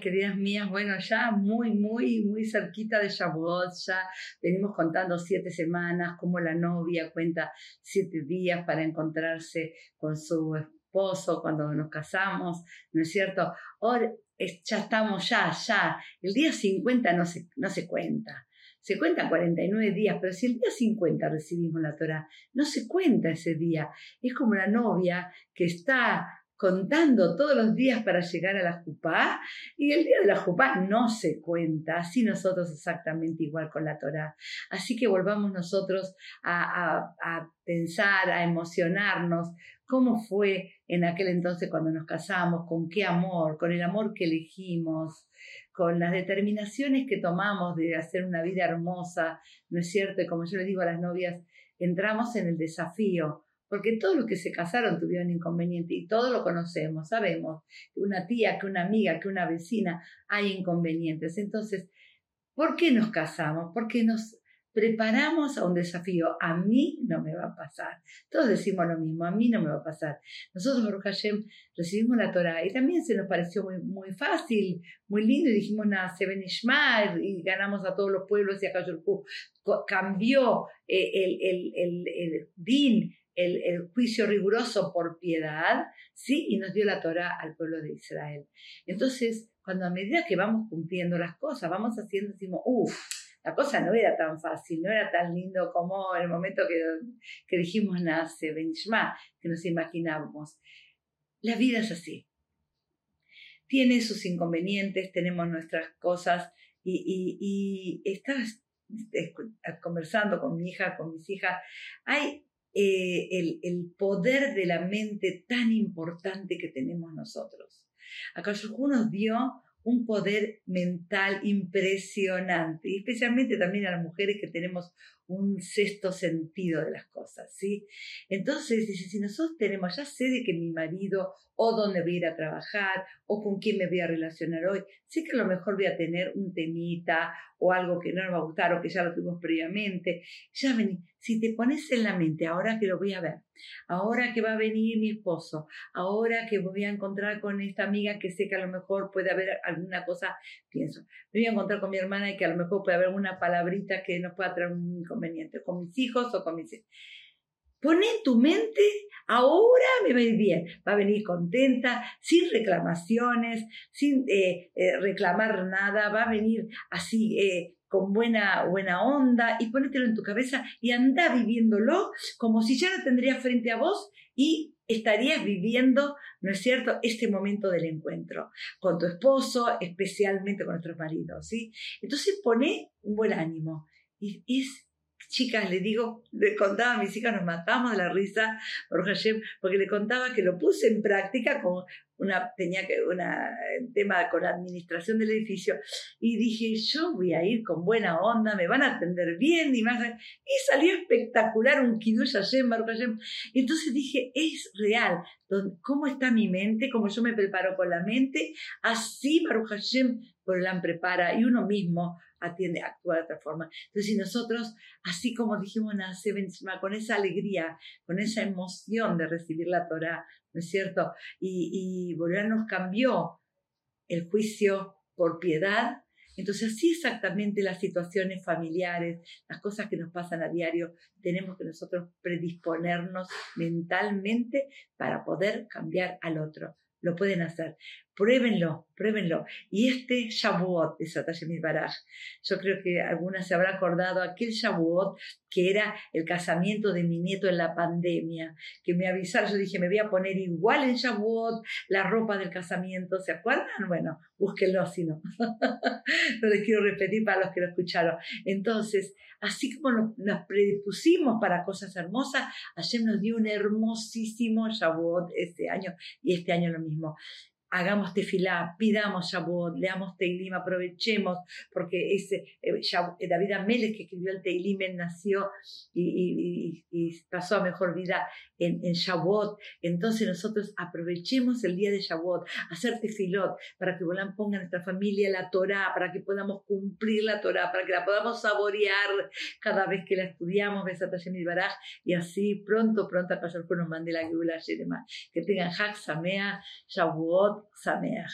Queridas mías. Bueno, ya muy, muy, muy cerquita de Shavuot, ya venimos contando siete semanas, como la novia cuenta siete días para encontrarse con su esposo cuando nos casamos, ¿no es cierto? Ahora ya estamos, ya, ya. El día 50 no se, no se cuenta. Se cuenta 49 días, pero si el día 50 recibimos la Torah, no se cuenta ese día. Es como la novia que está contando todos los días para llegar a la Jupá, y el día de la Jupá no se cuenta, así nosotros exactamente igual con la Torá. Así que volvamos nosotros a, pensar, a emocionarnos, cómo fue en aquel entonces cuando nos casamos, con qué amor, con el amor que elegimos, con las determinaciones que tomamos de hacer una vida hermosa, ¿no es cierto? Y como yo le digo a las novias, entramos en el desafío porque todos los que se casaron tuvieron inconveniente y todos lo conocemos, sabemos que una tía, que una amiga, que una vecina hay inconvenientes. Entonces, ¿por qué nos casamos? Porque nos preparamos a un desafío. A mí no me va a pasar. Todos decimos lo mismo, a mí no me va a pasar. Nosotros, Baruch Hashem, recibimos la Torah y también se nos pareció muy, muy fácil, muy lindo y dijimos, nada, se y ganamos a todos los pueblos y a Kayurku. Cambió eh, el, el, el, el din el, juicio riguroso por piedad, ¿sí? Y nos dio la Torah al pueblo de Israel. Entonces, cuando a medida que vamos cumpliendo las cosas, vamos haciendo, decimos, uff, la cosa no era tan fácil, no era tan lindo como el momento que, que dijimos nace, Benishma, que nos imaginábamos. La vida es así. Tiene sus inconvenientes, tenemos nuestras cosas y, y, y estaba conversando con mi hija, con mis hijas. Hay eh, el, poder de la mente tan importante que tenemos nosotros. Acá nos dio un poder mental impresionante, y especialmente también a las mujeres que tenemos un sexto sentido de las cosas, ¿sí? Entonces, dice, si nosotros tenemos, ya sé de que mi marido, o dónde voy a ir a trabajar, o con quién me voy a relacionar hoy, sé que a lo mejor voy a tener un temita, o algo que no nos va a gustar, o que ya lo tuvimos previamente, ya vení, si te pones en la mente, ahora que lo voy a ver, ahora que va a venir mi esposo, ahora que voy a encontrar con esta amiga que sé que a lo mejor puede haber alguna cosa, pienso, me voy a encontrar con mi hermana y que a lo mejor puede haber una palabrita que nos pueda traer un inconveniente, con mis hijos o con mis. Pon en tu mente, ahora me va a ir bien, va a venir contenta, sin reclamaciones, sin eh, eh, reclamar nada, va a venir así eh, con buena, buena onda y ponételo en tu cabeza y anda viviéndolo como si ya lo tendrías frente a vos y estarías viviendo, ¿no es cierto?, este momento del encuentro con tu esposo, especialmente con nuestros maridos, ¿sí? Entonces pone un buen ánimo y es chicas, le digo, le contaba a mis hijas, nos matamos de la risa, porque le contaba que lo puse en práctica con una, tenía que, una, tema con la administración del edificio, y dije, yo voy a ir con buena onda, me van a atender bien, y más, y salió espectacular un Kiddush Hashem, Baruch Hashem. Entonces dije, es real, cómo está mi mente, cómo yo me preparo con la mente, así Baruch Hashem Borolán prepara y uno mismo atiende, actúa de otra forma. Entonces, si nosotros, así como dijimos encima, con esa alegría, con esa emoción de recibir la Torah, ¿no es cierto? Y, y nos cambió el juicio por piedad. Entonces, así exactamente las situaciones familiares, las cosas que nos pasan a diario, tenemos que nosotros predisponernos mentalmente para poder cambiar al otro lo pueden hacer. Pruébenlo, pruébenlo. Y este Shavuot de Satashemit Baraj, yo creo que algunas se habrán acordado aquel Shavuot que era el casamiento de mi nieto en la pandemia, que me avisaron, yo dije, me voy a poner igual en Shavuot la ropa del casamiento, ¿se acuerdan? Bueno, búsquenlo si no. no les quiero repetir para los que lo escucharon. Entonces, así como nos, predispusimos para cosas hermosas, ayer nos dio un hermosísimo Shavuot este año y este año lo mismo hagamos tefilá, pidamos Shavuot, leamos Teilim, aprovechemos, porque ese, eh, eh, David Amelech que escribió el Teilim, nació y, pasó a mejor vida en, en Shavuot. Entonces nosotros aprovechemos el día de Shavuot, hacer tefilot, para que Bolán ponga a nuestra familia la Torah, para que podamos cumplir la Torah, para que la podamos saborear cada vez que la estudiamos, y Baraj, y así pronto, pronto a nos mande la Gula Que tengan Hak Samea, Shavuot, sa mère.